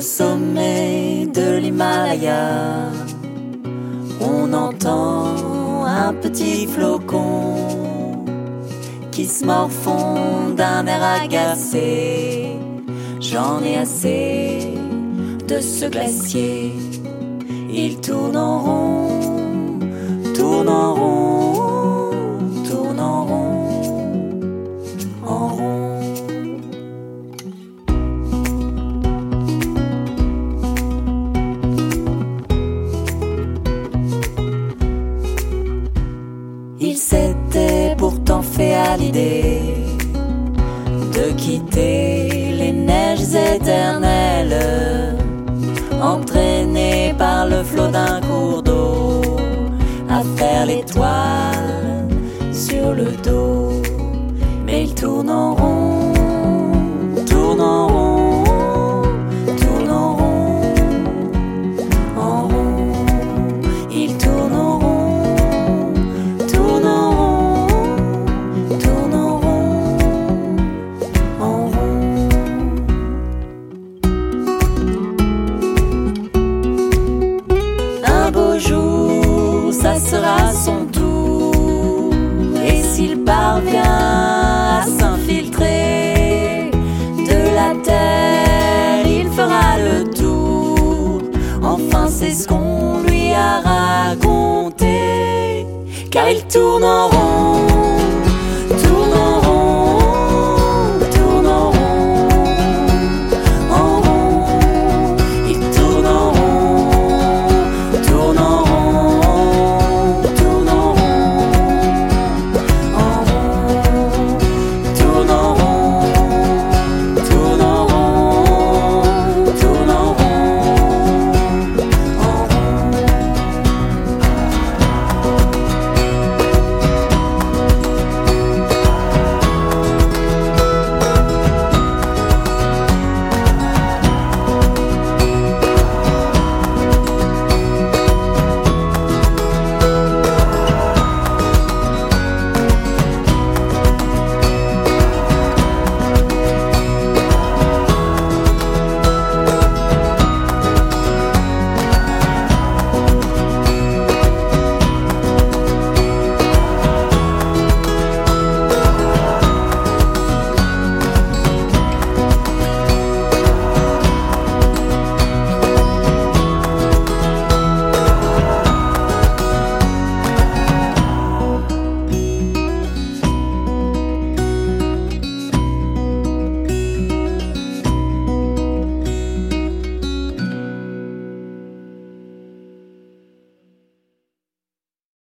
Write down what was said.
Au sommet de l'Himalaya, on entend un petit flocon qui se morfond d'un air agacé. J'en ai assez de ce glacier. Il tourne en rond, tourne en rond, de quitter les neiges éternelles, entraîné par le flot d'un cours d'eau, à faire l'étoile sur le dos. Mais il tourne en rond, jour, ça sera son tour. Et s'il parvient à s'infiltrer de la terre, il fera le tour. Enfin, c'est ce qu'on lui a raconté. Car il tourne en rond.